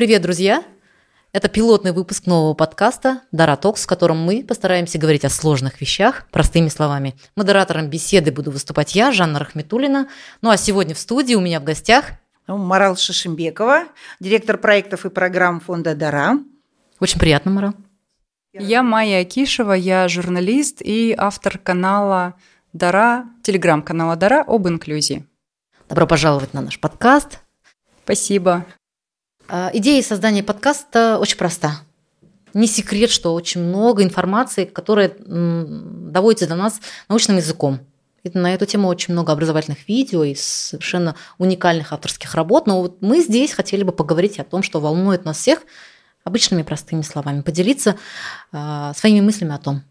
Привет, друзья! Это пилотный выпуск нового подкаста «Дара Токс», в котором мы постараемся говорить о сложных вещах простыми словами. Модератором беседы буду выступать я, Жанна Рахметулина. Ну а сегодня в студии у меня в гостях ну, Марал Шишимбекова, директор проектов и программ фонда «Дара». Очень приятно, Марал. Я Майя Акишева, я журналист и автор канала Дара, телеграм-канала Дара об инклюзии. Добро пожаловать на наш подкаст. Спасибо. А, идея создания подкаста очень проста. Не секрет, что очень много информации, которая доводится до нас научным языком. И на эту тему очень много образовательных видео и совершенно уникальных авторских работ. Но вот мы здесь хотели бы поговорить о том, что волнует нас всех – обычными простыми словами, поделиться э, своими мыслями о том,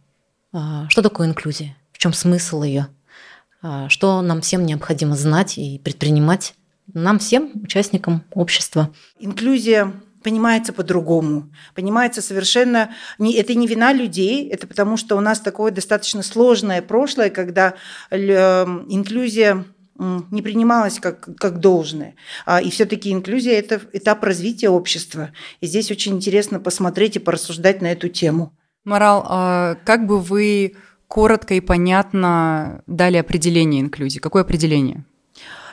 э, что такое инклюзия, в чем смысл ее, э, что нам всем необходимо знать и предпринимать, нам всем, участникам общества. Инклюзия понимается по-другому. Понимается совершенно... Не, это не вина людей, это потому что у нас такое достаточно сложное прошлое, когда э, инклюзия не принималось как, как должное. А, и все-таки инклюзия – это этап развития общества. И здесь очень интересно посмотреть и порассуждать на эту тему. Морал, а как бы вы коротко и понятно дали определение инклюзии? Какое определение?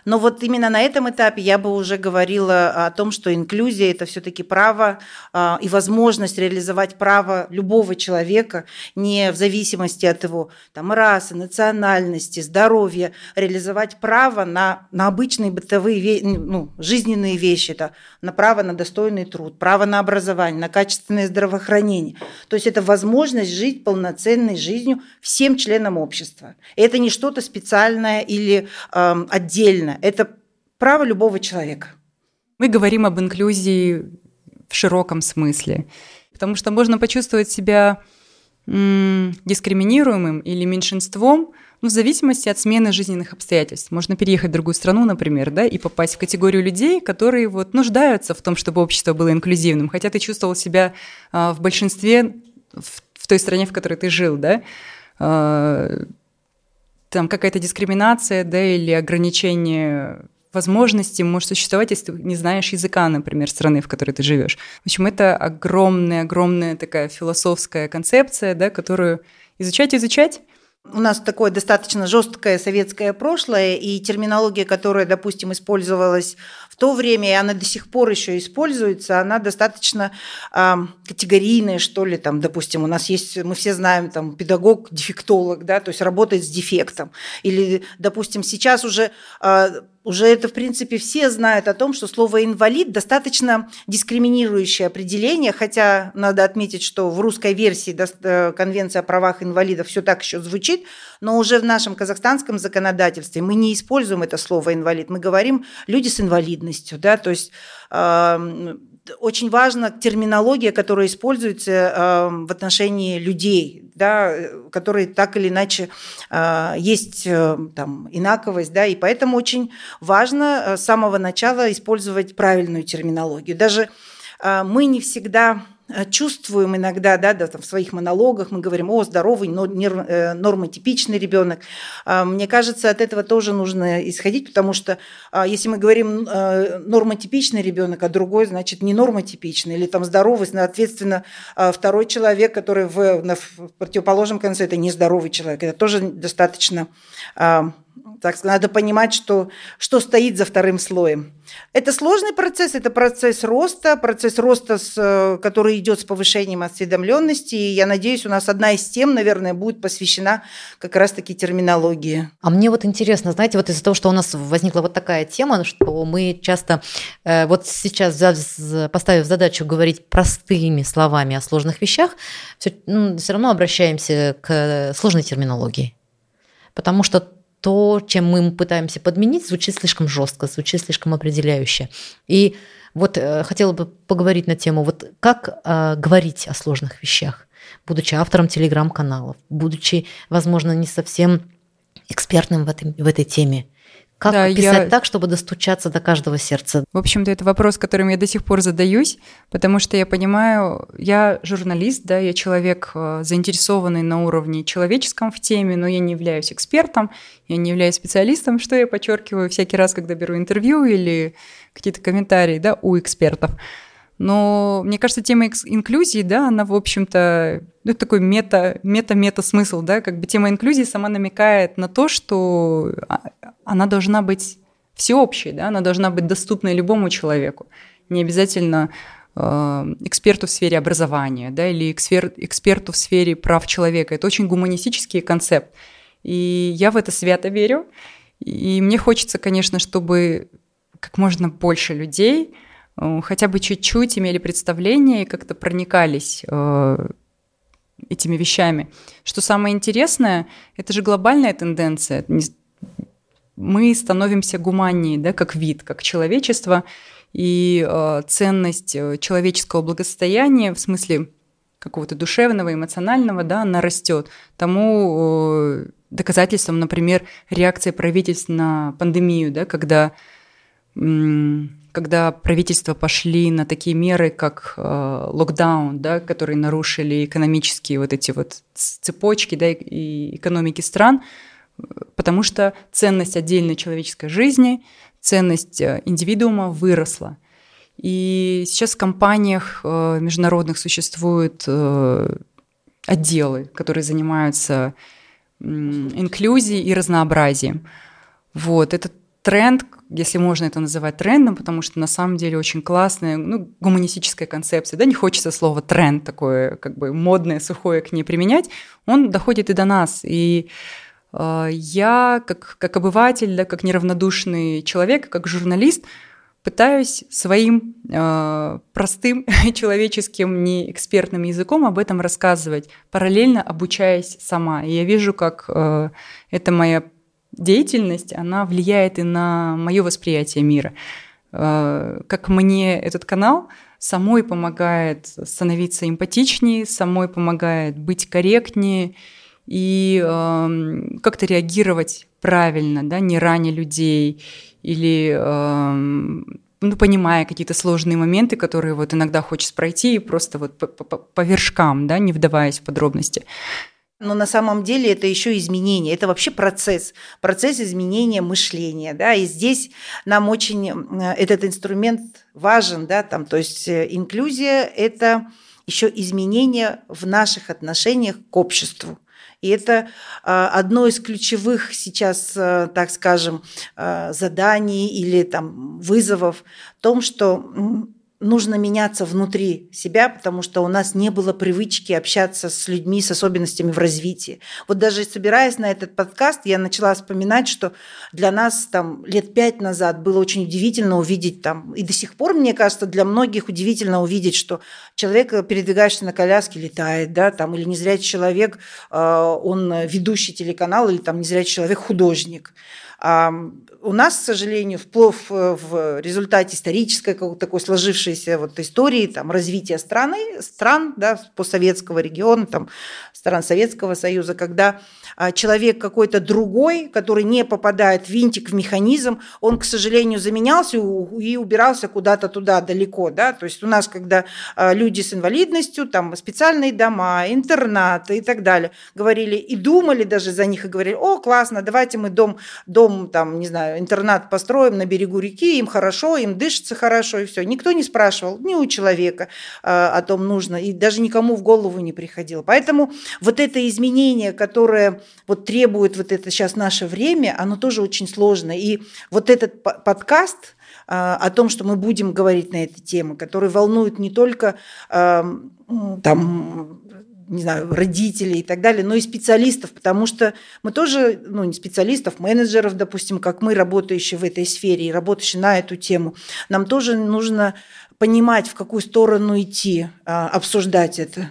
Но вот именно на этом этапе я бы уже говорила о том, что инклюзия – это все-таки право а, и возможность реализовать право любого человека, не в зависимости от его там, расы, национальности, здоровья, реализовать право на, на обычные бытовые, ну, жизненные вещи, это, на право на достойный труд, право на образование, на качественное здравоохранение. То есть это возможность жить полноценной жизнью всем членам общества. Это не что-то специальное или э, отдельное это право любого человека. Мы говорим об инклюзии в широком смысле, потому что можно почувствовать себя дискриминируемым или меньшинством, ну, в зависимости от смены жизненных обстоятельств. Можно переехать в другую страну, например, да, и попасть в категорию людей, которые вот нуждаются в том, чтобы общество было инклюзивным, хотя ты чувствовал себя а, в большинстве в, в той стране, в которой ты жил, да, а, там какая-то дискриминация, да, или ограничение возможностей может существовать, если ты не знаешь языка, например, страны, в которой ты живешь. В общем, это огромная-огромная такая философская концепция, да, которую изучать, изучать, у нас такое достаточно жесткое советское прошлое, и терминология, которая, допустим, использовалась то время, и она до сих пор еще используется, она достаточно э, категорийная, что ли, там, допустим, у нас есть, мы все знаем, там, педагог, дефектолог, да, то есть работает с дефектом. Или, допустим, сейчас уже э, уже это, в принципе, все знают о том, что слово «инвалид» достаточно дискриминирующее определение, хотя надо отметить, что в русской версии э, Конвенции о правах инвалидов все так еще звучит, но уже в нашем казахстанском законодательстве мы не используем это слово «инвалид», мы говорим «люди с инвалидностью», да, то есть очень важна терминология, которая используется э, в отношении людей, да, которые так или иначе э, есть э, там, инаковость, да, и поэтому очень важно с самого начала использовать правильную терминологию. Даже мы не всегда Э, чувствуем иногда, да, да, там, в своих монологах мы говорим, о, здоровый, э, нормотипичный ребенок. А, мне кажется, от этого тоже нужно исходить, потому что а, если мы говорим э, нормотипичный ребенок, а другой, значит, не нормотипичный, или там здоровый, соответственно, а, второй человек, который в, в противоположном конце, это нездоровый человек. Это тоже достаточно так сказать, надо понимать, что, что стоит за вторым слоем. Это сложный процесс, это процесс роста, процесс роста, с, который идет с повышением осведомленности. И я надеюсь, у нас одна из тем, наверное, будет посвящена как раз-таки терминологии. А мне вот интересно, знаете, вот из-за того, что у нас возникла вот такая тема, что мы часто э, вот сейчас, поставив задачу говорить простыми словами о сложных вещах, все, ну, все равно обращаемся к сложной терминологии. Потому что то, чем мы пытаемся подменить, звучит слишком жестко, звучит слишком определяюще. И вот э, хотела бы поговорить на тему, вот как э, говорить о сложных вещах, будучи автором телеграм-каналов, будучи, возможно, не совсем экспертным в, этой в этой теме. Как да, писать я... так, чтобы достучаться до каждого сердца? В общем-то, это вопрос, которым я до сих пор задаюсь, потому что я понимаю, я журналист, да, я человек э, заинтересованный на уровне человеческом в теме, но я не являюсь экспертом, я не являюсь специалистом, что я подчеркиваю всякий раз, когда беру интервью или какие-то комментарии, да, у экспертов. Но мне кажется, тема инклюзии, да, она, в общем-то, ну, это такой мета, мета-мета смысл, да, как бы тема инклюзии сама намекает на то, что а, она должна быть всеобщей, да, она должна быть доступной любому человеку. Не обязательно э, эксперту в сфере образования, да, или экспер, эксперту в сфере прав человека. Это очень гуманистический концепт. И я в это свято верю. И мне хочется, конечно, чтобы как можно больше людей хотя бы чуть-чуть имели представление и как-то проникались э, этими вещами. Что самое интересное, это же глобальная тенденция. Мы становимся гуманнее, да, как вид, как человечество, и э, ценность человеческого благосостояния в смысле какого-то душевного, эмоционального, да, она растет. Тому доказательством, например, реакции правительств на пандемию, да, когда когда правительства пошли на такие меры, как э, локдаун, да, которые нарушили экономические вот эти вот цепочки да, и экономики стран, потому что ценность отдельной человеческой жизни, ценность э, индивидуума выросла. И сейчас в компаниях э, международных существуют э, отделы, которые занимаются инклюзией и разнообразием. Вот, этот тренд, если можно это называть трендом, потому что на самом деле очень классная, ну, гуманистическая концепция, да, не хочется слово тренд такое, как бы модное, сухое к ней применять, он доходит и до нас, и э, я, как, как обыватель, да, как неравнодушный человек, как журналист, пытаюсь своим э, простым человеческим, не экспертным языком об этом рассказывать, параллельно обучаясь сама. И я вижу, как э, это моя деятельность, она влияет и на мое восприятие мира. Э, как мне этот канал самой помогает становиться эмпатичнее, самой помогает быть корректнее и э, как-то реагировать правильно, да, не раня людей или э, ну, понимая какие-то сложные моменты, которые вот иногда хочется пройти и просто вот по, по, по вершкам, да, не вдаваясь в подробности. Но на самом деле это еще изменение, это вообще процесс, процесс изменения мышления, да, и здесь нам очень э, этот инструмент важен, да, там, то есть э, инклюзия – это еще изменение в наших отношениях к обществу. И это а, одно из ключевых сейчас, э, так скажем, заданий или там, вызовов в том, что нужно меняться внутри себя, потому что у нас не было привычки общаться с людьми с особенностями в развитии. Вот даже собираясь на этот подкаст, я начала вспоминать, что для нас там лет пять назад было очень удивительно увидеть там, и до сих пор, мне кажется, для многих удивительно увидеть, что человек, передвигающийся на коляске, летает, да, там, или незрячий человек, э, он ведущий телеканал, или там незрячий человек художник. У нас, к сожалению, вплов э, в результате исторической такой сложившейся вот истории там, развития страны, стран, да, постсоветского региона, там, стран Советского Союза, когда а, человек какой-то другой, который не попадает винтик в механизм, он, к сожалению, заменялся и убирался куда-то туда далеко. Да? То есть у нас, когда а, люди с инвалидностью, там специальные дома, интернаты и так далее, говорили и думали даже за них, и говорили, о, классно, давайте мы дом, дом там, не знаю, интернат построим на берегу реки, им хорошо, им дышится хорошо, и все. Никто не спрашивал ни у человека э, о том нужно, и даже никому в голову не приходило. Поэтому вот это изменение, которое вот требует вот это сейчас наше время, оно тоже очень сложно. И вот этот подкаст, э, о том, что мы будем говорить на эти темы, который волнует не только там не знаю, родителей и так далее, но и специалистов, потому что мы тоже, ну, не специалистов, менеджеров, допустим, как мы, работающие в этой сфере и работающие на эту тему, нам тоже нужно понимать, в какую сторону идти, а, обсуждать это.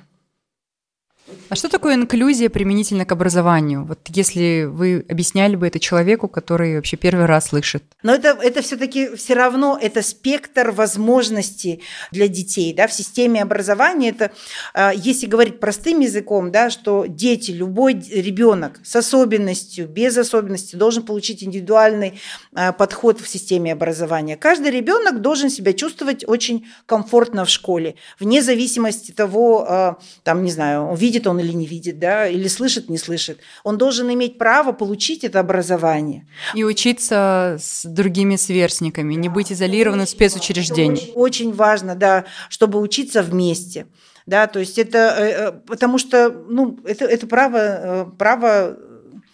А что такое инклюзия применительно к образованию? Вот если вы объясняли бы это человеку, который вообще первый раз слышит. Но это, это все-таки все равно это спектр возможностей для детей. Да? В системе образования это, а, если говорить простым языком, да, что дети, любой ребенок с особенностью, без особенностей должен получить индивидуальный а, подход в системе образования. Каждый ребенок должен себя чувствовать очень комфортно в школе, вне зависимости того, а, там, не знаю, видит видит он или не видит, да, или слышит, не слышит. Он должен иметь право получить это образование. И учиться с другими сверстниками, не быть изолированным в спецучреждении. Очень, очень важно, да, чтобы учиться вместе. Да, то есть это, э, э, потому что, ну, это, это право, э, право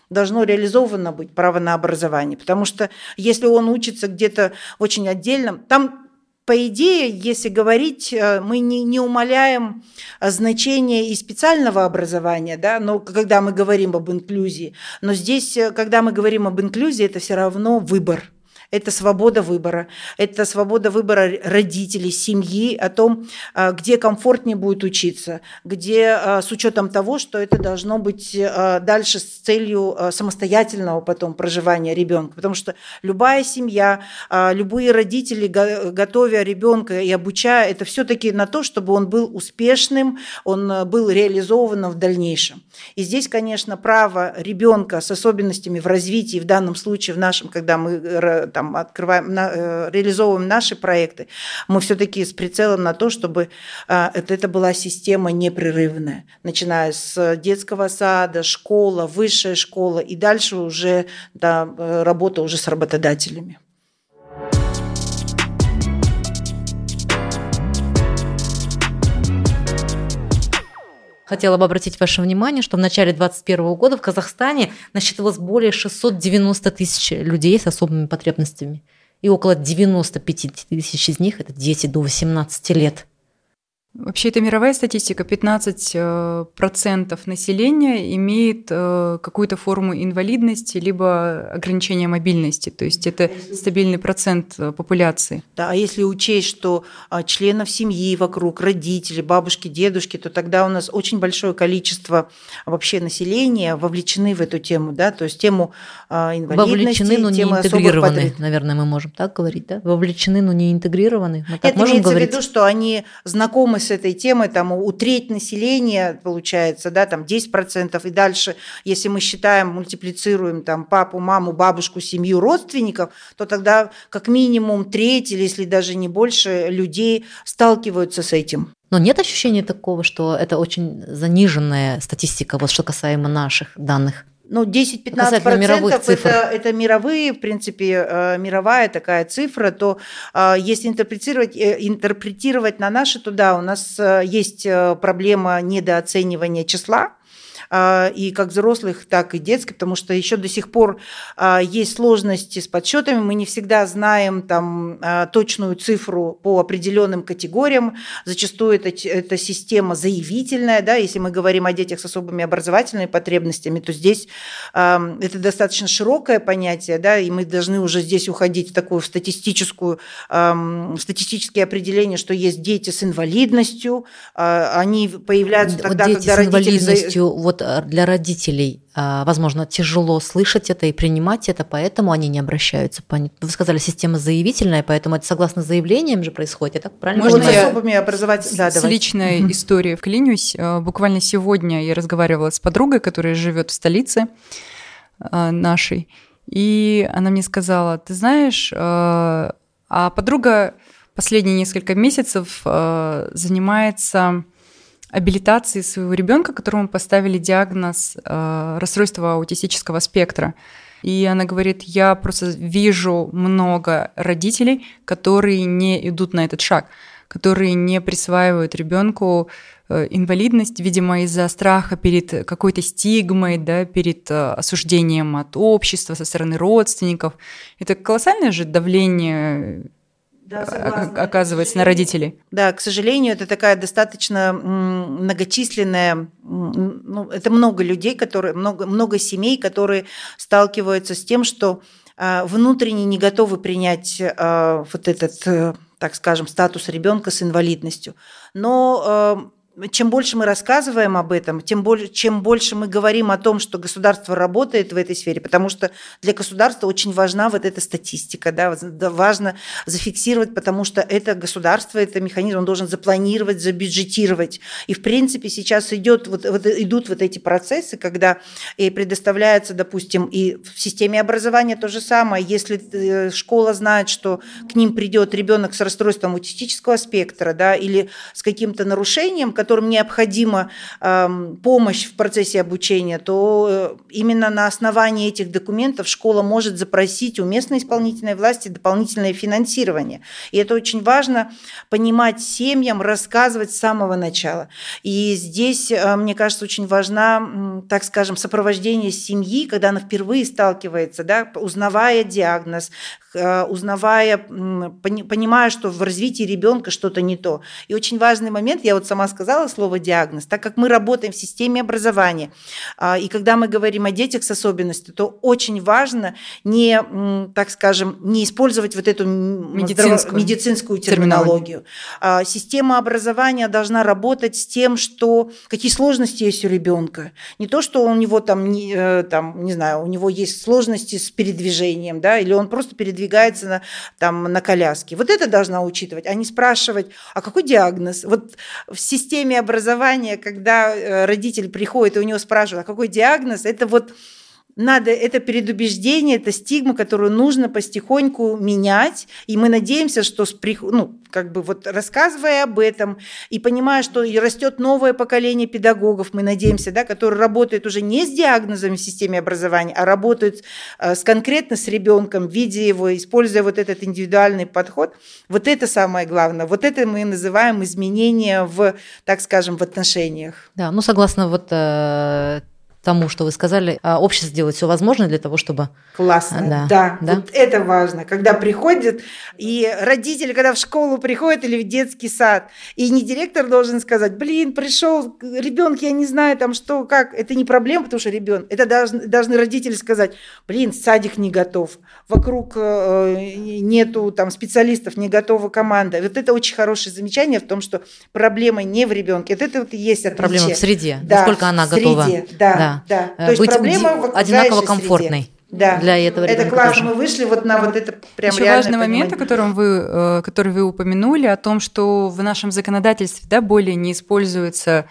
должно реализовано быть право на образование. Потому что если он учится где-то очень отдельном, там по идее, если говорить, э, мы не, не умаляем значение и специального образования, да, но когда мы говорим об инклюзии, но здесь, э, когда мы говорим об инклюзии, это все равно выбор это свобода выбора, это свобода выбора родителей, семьи о том, а, где комфортнее будет учиться, где а, с учетом того, что это должно быть а, дальше с целью самостоятельного потом проживания ребенка, потому что любая семья, любые родители, готовя ребенка и обучая, это все-таки на то, чтобы он был успешным, он был реализован в дальнейшем. И здесь, конечно, право ребенка с особенностями в развитии, в данном случае в нашем, когда мы там, там открываем, на, э, реализовываем наши проекты, мы все-таки с прицелом на то, чтобы э, это, это была система непрерывная, начиная с детского сада, школа, высшая школа и дальше уже да, э, работа уже с работодателями. Хотела бы обратить ваше внимание, что в начале 2021 года в Казахстане насчитывалось более 690 тысяч людей с особыми потребностями. И около 95 тысяч из них – это дети до 18 лет – Вообще это мировая статистика. 15% э, населения имеет э, какую-то форму инвалидности либо ограничения мобильности. То есть это стабильный процент э, популяции. Да, а если учесть, что а, членов семьи вокруг, родители, бабушки, дедушки, то тогда у нас очень большое количество вообще населения вовлечены в эту тему, да, то есть тему а, инвалидности, Вовлечены, но не интегрированы, наверное, мы можем так говорить, да? Вовлечены, но не интегрированы. Мы так Это можем имеется говорить? в виду, что они знакомы с этой темой, там, у треть населения, получается, да, там 10%, и дальше, если мы считаем, мультиплицируем там папу, маму, бабушку, семью, родственников, то тогда как минимум треть, или если даже не больше, людей сталкиваются с этим. Но нет ощущения такого, что это очень заниженная статистика, вот что касаемо наших данных? Ну, 10-15% процентов это, это мировые, в принципе, э, мировая такая цифра, то э, если интерпретировать, э, интерпретировать на наши, то да, у нас есть проблема недооценивания числа и как взрослых, так и детской, потому что еще до сих пор а, есть сложности с подсчетами, мы не всегда знаем там а, точную цифру по определенным категориям, зачастую это, это система заявительная, да, если мы говорим о детях с особыми образовательными потребностями, то здесь это достаточно широкое понятие, да, и мы должны уже здесь уходить в такую в статистическую, в статистические определения, что есть дети с инвалидностью, они появляются тогда, вот дети когда с инвалидностью, родители... вот Э, для родителей, а, возможно, тяжело слышать это и принимать это, поэтому они не обращаются. Вы сказали, система заявительная, поэтому это согласно заявлениям же происходит, я так правильно Можно понимаю? я особыми образовать... да, с давай. личной угу. историей вклинюсь? Э, буквально сегодня я разговаривала с подругой, которая живет в столице э, нашей, и она мне сказала, ты знаешь, а подруга последние несколько месяцев занимается абилитации своего ребенка, которому поставили диагноз э, расстройства аутистического спектра. И она говорит, я просто вижу много родителей, которые не идут на этот шаг, которые не присваивают ребенку э, инвалидность, видимо, из-за страха перед какой-то стигмой, да, перед э, осуждением от общества со стороны родственников. Это колоссальное же давление да, оказывается на родителей. Да, к сожалению, это такая достаточно многочисленная, ну, это много людей, которые, много, много семей, которые сталкиваются с тем, что а, внутренне не готовы принять а, вот этот, э, так скажем, статус ребенка с инвалидностью. Но а, чем больше мы рассказываем об этом, тем больше, чем больше мы говорим о том, что государство работает в этой сфере, потому что для государства очень важна вот эта статистика, да, важно зафиксировать, потому что это государство, это механизм, он должен запланировать, забюджетировать. И в принципе сейчас идет, вот, вот, идут вот эти процессы, когда и предоставляется, допустим, и в системе образования то же самое, если э, школа знает, что к ним придет ребенок с расстройством аутистического спектра, да, или с каким-то нарушением, которым необходима помощь в процессе обучения, то э, именно на основании этих документов школа может запросить у местной исполнительной власти дополнительное финансирование. И это очень важно понимать семьям, рассказывать с самого начала. И здесь, э, мне кажется, очень важна, так скажем, сопровождение семьи, когда она впервые сталкивается, да, узнавая диагноз, узнавая, понимая, что в развитии ребенка что-то не то. И очень важный момент, я вот сама сказала слово диагноз, так как мы работаем в системе образования, а, и когда мы говорим о детях с особенностью, то очень важно не, так скажем, не использовать вот эту медицинскую, медицинскую терминологию. терминологию. Система образования должна работать с тем, что какие сложности есть у ребенка. Не то, что у него там, не, э, там, не знаю, у него есть сложности с передвижением, да, или он просто передвигается передвигается на, там, на коляске. Вот это должна учитывать, а не спрашивать, а какой диагноз? Вот в системе образования, когда э, родитель приходит и у него спрашивают, а какой диагноз, это вот надо, это предубеждение, это стигма, которую нужно потихоньку менять. И мы надеемся, что с, ну, как бы вот рассказывая об этом и понимая, что растет новое поколение педагогов, мы надеемся, да, которые работают уже не с диагнозами в системе образования, а работают э, с, конкретно с ребенком, видя его, используя вот этот индивидуальный подход. Вот это самое главное. Вот это мы называем изменения в, так скажем, в отношениях. Да, ну согласно вот э, тому, что вы сказали, а, общество делает все возможное для того, чтобы... Классно, да. да. да. Вот это важно, когда приходят, и родители, когда в школу приходят или в детский сад, и не директор должен сказать, блин, пришел ребенок, я не знаю там что, как, это не проблема, потому что ребенок, это должны, должны родители сказать, блин, садик не готов, вокруг э, нету там специалистов, не готова команда. Вот это очень хорошее замечание в том, что проблема не в ребенке, вот это вот и есть отличие. Проблема в среде, да, насколько она среде, готова. Да, да да. Э, То есть быть проблема одинаково комфортной. Да. Для этого Это классно. Тоже. Мы вышли вот на вот это прям Еще важный момент, о котором вы, э, который вы упомянули, о том, что в нашем законодательстве да, более не используется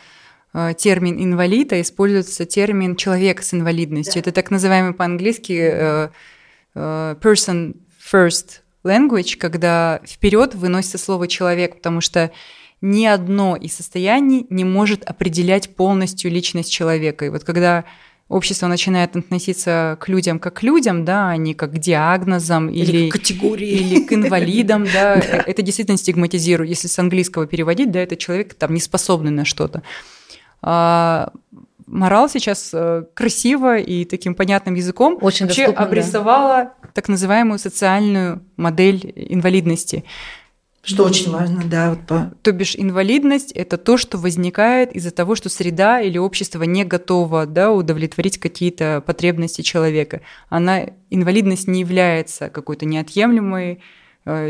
э, термин инвалид, а используется термин человек с инвалидностью. Да. Это так называемый по-английски person first language, когда вперед выносится слово человек, потому что ни одно из состояний не может определять полностью личность человека. И вот когда общество начинает относиться к людям как к людям, да, а не как к диагнозам или, или к категории. Или к инвалидам, да, это действительно стигматизирует. Если с английского переводить, да, это человек там не способный на что-то. А, Морал сейчас э, красиво и таким понятным языком Очень вообще доступно, обрисовала да. так называемую социальную модель инвалидности. Что очень важно, да. Вот по... То бишь инвалидность – это то, что возникает из-за того, что среда или общество не готово да, удовлетворить какие-то потребности человека. Она, инвалидность не является какой-то неотъемлемой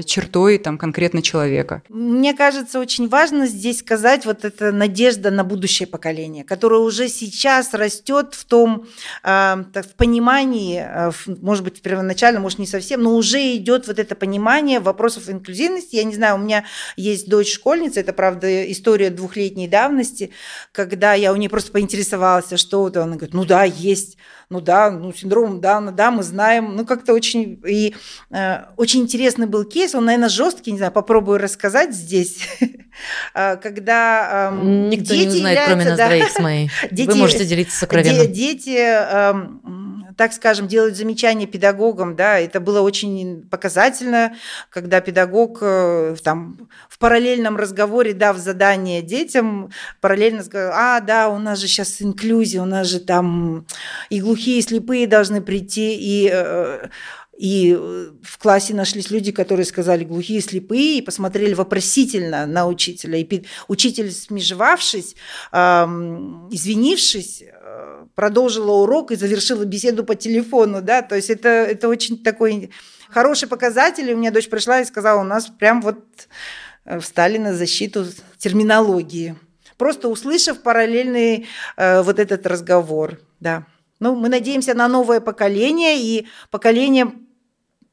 чертой там конкретно человека. Мне кажется, очень важно здесь сказать вот эта надежда на будущее поколение, которое уже сейчас растет в том э, в понимании, э, может быть, первоначально, может, не совсем, но уже идет вот это понимание вопросов инклюзивности. Я не знаю, у меня есть дочь школьница, это, правда, история двухлетней давности, когда я у нее просто поинтересовалась, а что это, она говорит, ну да, есть ну да, ну синдром Дауна, да, мы знаем, ну как-то очень, и э, очень интересный был кейс, он, наверное, жесткий, не знаю, попробую рассказать здесь, э, когда э, Никто дети не узнает, кроме нас да, двоих с моей. Дети, Вы можете делиться сокровенным. Дети, э, так скажем, делают замечания педагогам, да, это было очень показательно, когда педагог э, там в параллельном разговоре, дав задание детям, параллельно сказал, а, да, у нас же сейчас инклюзия, у нас же там и глухие и слепые должны прийти, и э, и в классе нашлись люди, которые сказали глухие, слепые, и посмотрели вопросительно на учителя. И учитель, смежевавшись, извинившись, э, продолжила урок и завершила беседу по телефону. Да? То есть это, это очень такой хороший показатель. И у меня дочь пришла и сказала, у нас прям вот э, встали на защиту терминологии. Просто услышав параллельный э, вот этот разговор. Да. Ну, мы надеемся на новое поколение и поколение,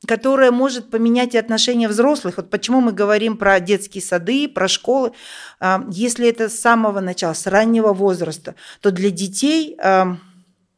которое может поменять и отношения взрослых. Вот почему мы говорим про детские сады, про школы. А, если это с самого начала, с раннего возраста, то для детей а,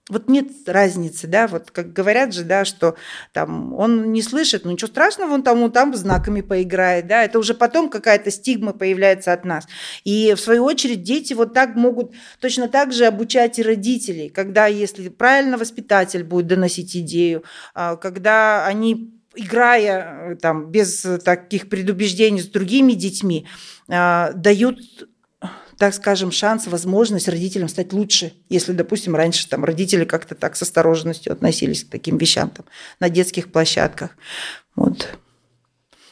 вот нет разницы, да, вот как говорят же, да, что там он не слышит, ну ничего страшного, он там, он там знаками поиграет, да, это уже потом какая-то стигма появляется от нас. И в свою очередь дети вот так могут точно так же обучать и родителей, когда если правильно воспитатель будет доносить идею, а, когда они играя там без таких предубеждений с другими детьми, а, дают так скажем, шанс, возможность родителям стать лучше, если, допустим, раньше там родители как-то так с осторожностью относились к таким вещам там, на детских площадках. Вот.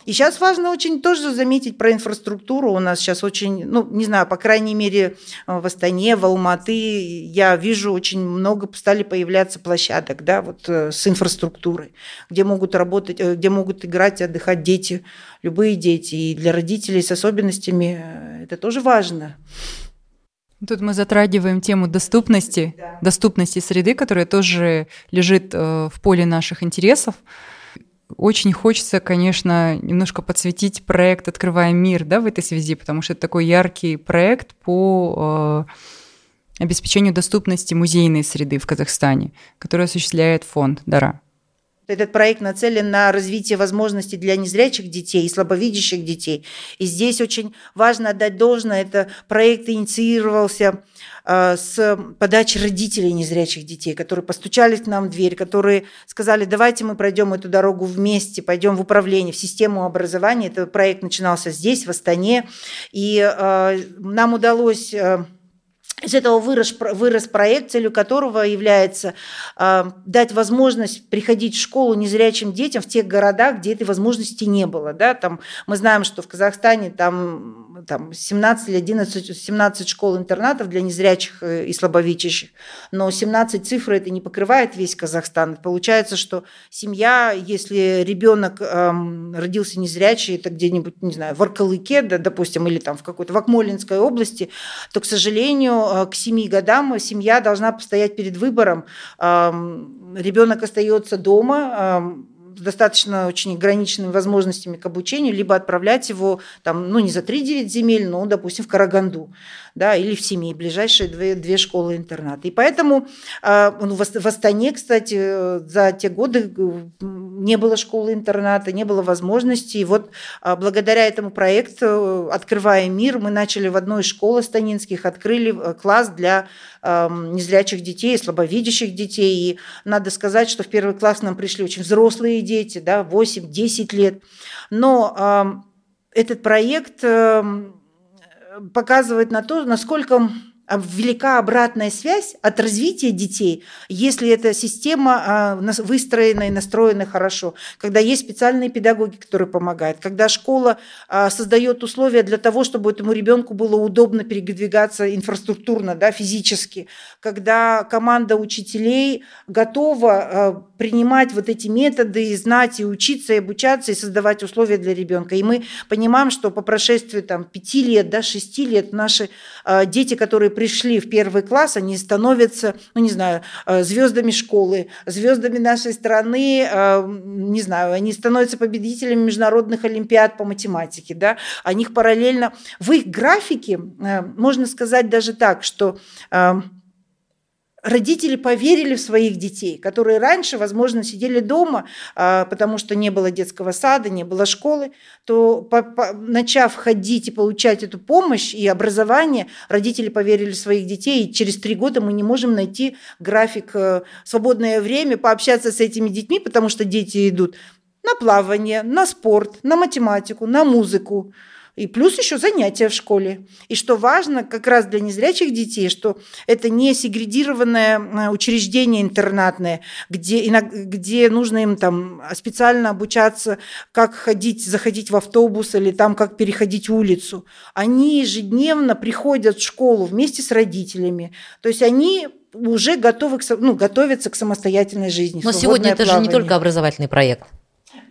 И сейчас важно очень тоже заметить про инфраструктуру. У нас сейчас очень, ну, не знаю, по крайней мере, в Астане, в Алматы я вижу очень много стали появляться площадок, да, вот э, с инфраструктурой, где могут работать, э, где могут играть, отдыхать дети, любые дети. И для родителей с особенностями э, это тоже важно. Тут мы затрагиваем тему доступности, да. доступности среды, которая тоже лежит в поле наших интересов. Очень хочется, конечно, немножко подсветить проект «Открываем мир» да, в этой связи, потому что это такой яркий проект по э, обеспечению доступности музейной среды в Казахстане, который осуществляет фонд «Дара». Этот проект нацелен на развитие возможностей для незрячих детей и слабовидящих детей. И здесь очень важно отдать должное. Это проект инициировался э, с подачи родителей незрячих детей, которые постучались к нам в дверь, которые сказали, давайте мы пройдем эту дорогу вместе, пойдем в управление, в систему образования. Этот проект начинался здесь, в Астане. И э, нам удалось э, из этого вырос, вырос проект, целью которого является э, дать возможность приходить в школу незрячим детям в тех городах, где этой возможности не было. Да? Там, мы знаем, что в Казахстане там, там 17 или 11, 17 школ-интернатов для незрячих э, и слабовидящих, но 17 цифр это не покрывает весь Казахстан. Получается, что семья, если ребенок э, родился незрячий, это где-нибудь, не знаю, в Аркалыке, да, допустим, или там в какой-то в Акмолинской области, то, к сожалению, Э, к семи годам семья должна постоять перед выбором. Ребенок остается дома, с достаточно очень ограниченными возможностями к обучению, либо отправлять его там, ну, не за 3-9 земель, но, допустим, в Караганду, да, или в Семей, ближайшие две, две школы-интерната. И поэтому э, ну, в, Астане, кстати, за те годы не было школы-интерната, не было возможности. И вот э, благодаря этому проекту «Открывая мир» мы начали в одной из школ астанинских, открыли э, класс для незрячих детей, слабовидящих детей. И надо сказать, что в первый класс нам пришли очень взрослые дети, да, 8-10 лет. Но этот проект показывает на то, насколько велика обратная связь от развития детей, если эта система а, выстроена и настроена хорошо, когда есть специальные педагоги, которые помогают, когда школа а, создает условия для того, чтобы этому ребенку было удобно передвигаться инфраструктурно, да, физически, когда команда учителей готова принимать вот эти методы, и знать и учиться, и обучаться, и создавать условия для ребенка. И мы понимаем, что по прошествии там, 5 лет, да, 6 лет наши дети, которые пришли в первый класс, они становятся, ну не знаю, э, звездами школы, звездами нашей страны, э, не знаю, они становятся победителями международных олимпиад по математике, да, о них параллельно в их графике э, можно сказать даже так, что родители поверили в своих детей, которые раньше, возможно, сидели дома, а, потому что не было детского сада, не было школы, то начав ходить и получать эту помощь и образование, родители поверили в своих детей, и через три года мы не можем найти график, э, свободное время, пообщаться с этими детьми, потому что дети идут на плавание, на спорт, на математику, на музыку, и плюс еще занятия в школе. И что важно как раз для незрячих детей, что это не сегрегированное э, учреждение интернатное, где, где нужно им там специально обучаться, как ходить, заходить в автобус или там как переходить улицу. Они ежедневно приходят в школу вместе с родителями. То есть они уже готовы к, ну, готовятся к самостоятельной жизни. Но сегодня это плавание. же не только образовательный проект.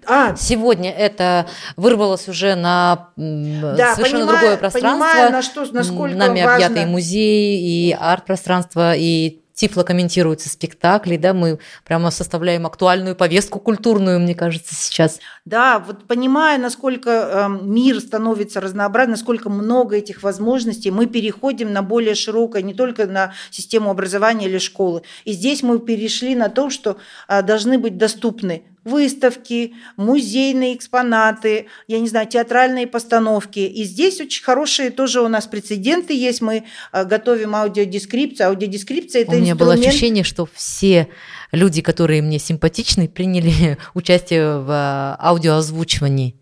А, сегодня это вырвалось уже на да, совершенно понимаю, другое пространство. Понимаю, на что, насколько Нами важно. объяты и музей, и арт-пространство, и тифло комментируются спектакли, да, мы прямо составляем актуальную повестку культурную, мне кажется, сейчас. Да, вот понимая, насколько э, мир становится разнообразным, насколько много этих возможностей, мы переходим на более широкое, не только на систему образования или школы. И здесь мы перешли на то, что э, должны быть доступны выставки, музейные экспонаты, я не знаю, театральные постановки. И здесь очень хорошие тоже у нас прецеденты есть. Мы э, готовим аудиодескрипцию. Аудиодескрипция – это У меня инструмент... было ощущение, что все люди, которые мне симпатичны, приняли участие в э, аудиоозвучивании.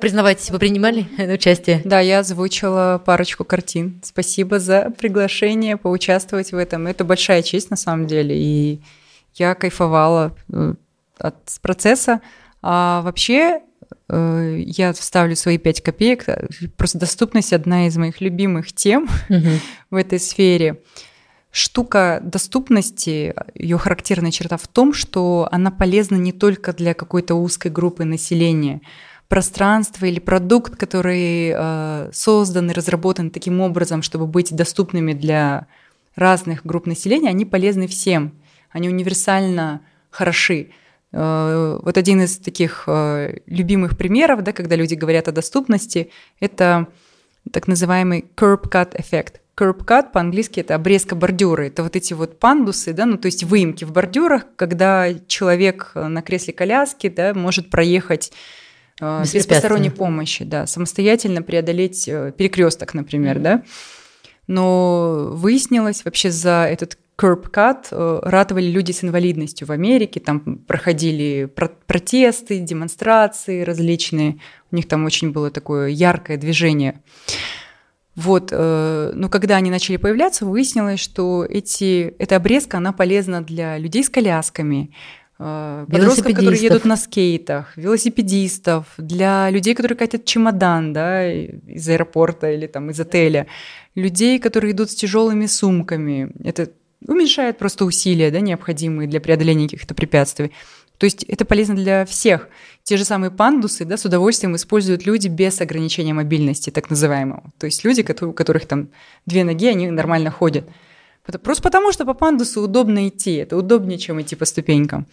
Признавайтесь, вы принимали участие? Да, я озвучила парочку картин. Спасибо за приглашение поучаствовать в этом. Это большая честь на самом деле, и я кайфовала э, от процесса. А вообще э, я вставлю свои пять копеек. Просто доступность одна из моих любимых тем угу. в этой сфере. Штука доступности, ее характерная черта в том, что она полезна не только для какой-то узкой группы населения. Пространство или продукт, который э, создан и разработан таким образом, чтобы быть доступными для разных групп населения, они полезны всем. Они универсально хороши. Э, вот один из таких э, любимых примеров, да, когда люди говорят о доступности, это так называемый curb cut эффект. Curb cut по-английски это обрезка бордюра. Это вот эти вот пандусы, да, ну то есть выемки в бордюрах, когда человек на кресле коляски да, может проехать э, без посторонней помощи, да, самостоятельно преодолеть перекресток, например, да. Но выяснилось вообще за этот curb cut э, ратовали люди с инвалидностью в Америке, там проходили про протесты, демонстрации различные, у них там очень было такое яркое движение. Вот, э, но когда они начали появляться, выяснилось, что эти, эта обрезка, она полезна для людей с колясками, э, подростков, которые едут на скейтах, велосипедистов, для людей, которые катят чемодан да, из аэропорта или там, из отеля, людей, которые идут с тяжелыми сумками. Это уменьшает просто усилия, да, необходимые для преодоления каких-то препятствий. То есть это полезно для всех. Те же самые пандусы да, с удовольствием используют люди без ограничения мобильности, так называемого. То есть люди, у которых там две ноги, они нормально ходят. Просто потому, что по пандусу удобно идти. Это удобнее, чем идти по ступенькам.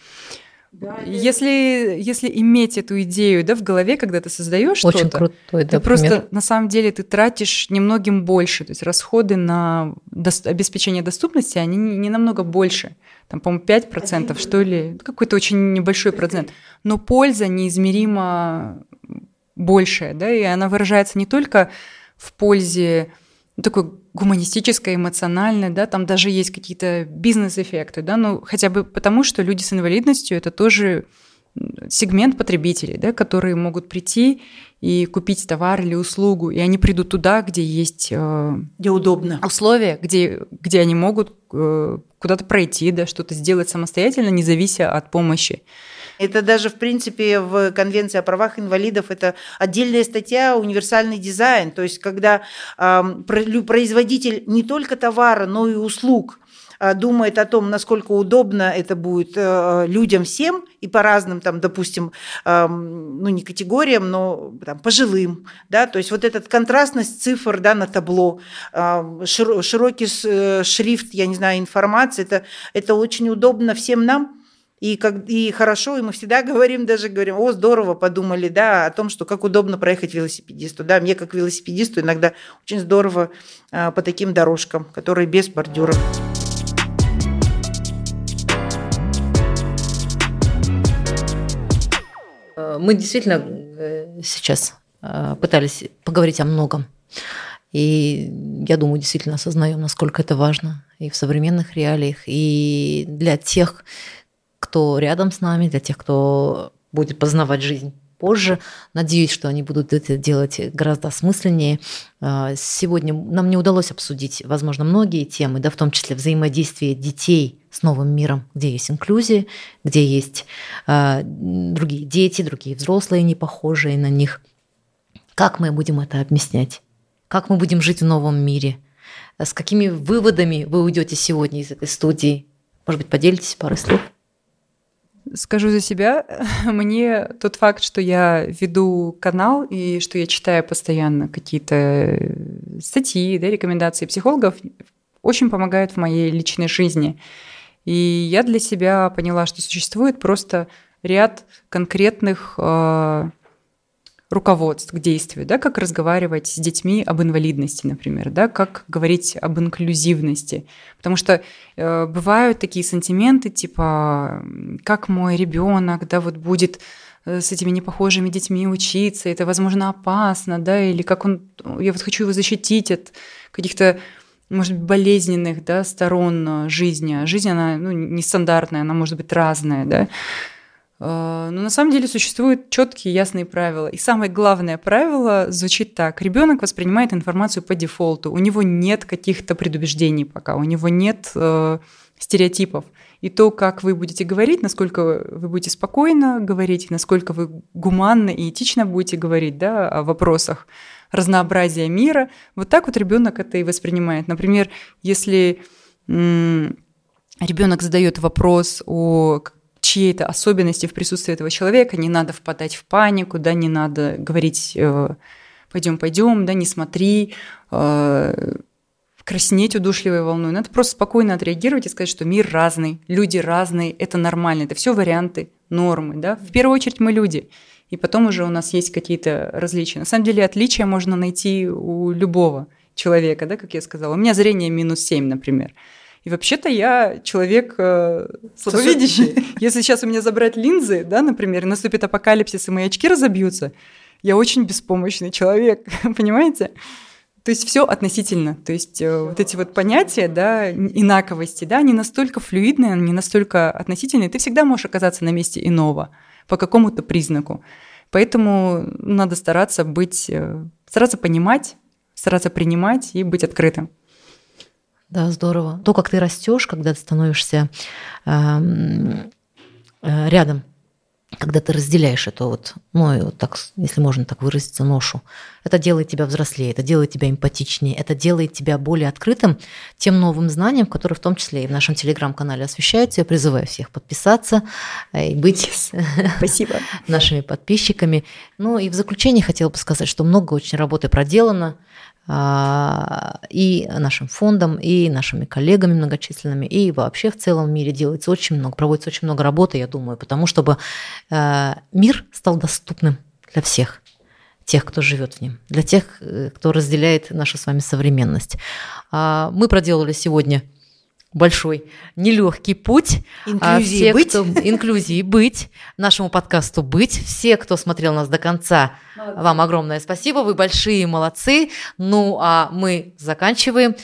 Да, если, если иметь эту идею да, в голове, когда ты создаешь Очень что-то, крутой, да, ты просто пример. на самом деле ты тратишь немногим больше. То есть расходы на до, обеспечение доступности, они не, не намного больше. Там, по-моему, 5%, что ли, какой-то очень небольшой процент. Но польза неизмеримо большая, да, и она выражается не только в пользе ну, такой гуманистическое, эмоциональное, да, там даже есть какие-то бизнес-эффекты, да, ну хотя бы потому, что люди с инвалидностью это тоже сегмент потребителей, да, которые могут прийти и купить товар или услугу, и они придут туда, где есть э, где удобно условия, где где они могут э, куда-то пройти, да, что-то сделать самостоятельно, не завися от помощи. Это даже, в принципе, в Конвенции о правах инвалидов это отдельная статья «Универсальный дизайн». То есть, когда производитель не только товара, но и услуг а, думает о том, насколько удобно это будет э, людям всем и по разным, там, допустим, ну не категориям, но там, пожилым, да, то есть вот этот контрастность цифр, да, на табло, широкий э, шрифт, я не знаю, информации, это, это очень удобно всем нам, и, как, и хорошо, и мы всегда говорим, даже говорим, о, здорово, подумали, да, о том, что как удобно проехать велосипедисту. Да, мне как велосипедисту иногда очень здорово а, по таким дорожкам, которые без бордюров. Мы действительно э, сейчас э, пытались поговорить о многом. И я думаю, действительно осознаем, насколько это важно и в современных реалиях, и для тех, кто рядом с нами, для тех, кто будет познавать жизнь позже. Надеюсь, что они будут это делать гораздо осмысленнее. А, сегодня нам не удалось обсудить, возможно, многие темы, да, в том числе взаимодействие детей с новым миром, где есть инклюзия, где есть э, другие дети, другие взрослые, не похожие на них. Как мы будем это объяснять? Как мы будем жить в новом мире? С какими выводами вы уйдете сегодня из этой студии? Может быть, поделитесь парой слов? Скажу за себя, мне тот факт, что я веду канал и что я читаю постоянно какие-то статьи, да, рекомендации психологов, очень помогают в моей личной жизни. И я для себя поняла, что существует просто ряд конкретных э, руководств к действию, да, как разговаривать с детьми об инвалидности, например, да, как говорить об инклюзивности. Потому что э, бывают такие сантименты, типа, как мой ребенок, да, вот будет э, с этими непохожими детьми учиться, это, возможно, опасно, да, или как он, я вот хочу его защитить от каких-то может быть, болезненных да, сторон жизни. Жизнь, она ну, нестандартная, она может быть разная, да. А, но на самом деле существуют четкие ясные правила. И самое главное правило звучит так. Ребенок воспринимает информацию по дефолту. У него нет каких-то предубеждений пока, у него нет э, стереотипов. И то, как вы будете говорить, насколько вы будете спокойно говорить, насколько вы гуманно и этично будете говорить да, о вопросах разнообразия мира, вот так вот ребенок это и воспринимает. Например, если ребенок задает вопрос о чьей-то особенности в присутствии этого человека, не надо впадать в панику, да, не надо говорить э, пойдем, пойдем, да, не смотри, э, краснеть удушливой волной. Надо просто спокойно отреагировать и сказать, что мир разный, люди разные, это нормально, это все варианты нормы, да. В первую очередь мы люди, и потом уже у нас есть какие-то различия. На самом деле отличия можно найти у любого человека, да, как я сказала. У меня зрение минус 7, например. И вообще-то я человек э, слабовидящий. Если сейчас у меня забрать линзы, да, например, и наступит апокалипсис, и мои очки разобьются, я очень беспомощный человек, понимаете? То есть все относительно. То есть э, вот эти вот понятия, да, инаковости, да, они настолько флюидные, они настолько относительные. Ты всегда можешь оказаться на месте иного по какому-то признаку. Поэтому надо стараться быть, э, стараться понимать, стараться принимать и быть открытым. Да, здорово. То, как ты растешь, когда ты становишься э, э, рядом, когда ты разделяешь это вот, ну, вот так, если можно так выразиться, ношу, это делает тебя взрослее, это делает тебя эмпатичнее, это делает тебя более открытым тем новым знаниям, которые в том числе и в нашем телеграм-канале освещаются. Я призываю всех подписаться э, и быть Спасибо. нашими подписчиками. Ну и в заключение хотела бы сказать, что много очень работы проделано. А, и нашим фондом, и нашими коллегами многочисленными, и вообще в целом мире делается очень много, проводится очень много работы, я думаю, потому чтобы э, мир стал доступным для всех тех, кто живет в нем, для тех, э, кто разделяет нашу с вами современность. А, мы проделали сегодня большой нелегкий путь. А инклюзии все, быть. Кто, инклюзии быть, нашему подкасту быть. Все, кто смотрел нас до конца, молодцы. вам огромное спасибо. Вы большие молодцы. Ну, а мы заканчиваем.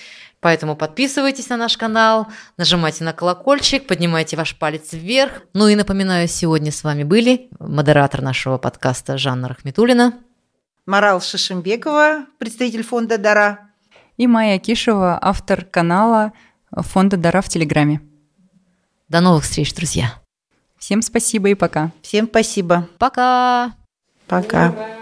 Поэтому подписывайтесь на наш канал, нажимайте на колокольчик, поднимайте ваш палец вверх. Ну и напоминаю, сегодня с вами были модератор нашего подкаста Жанна Рахметулина. Марал Шишимбекова, представитель фонда «Дара». И Майя Кишева, автор канала фонда Дара в Телеграме. До новых встреч, друзья. Всем спасибо и пока. Всем спасибо. Пока. Пока.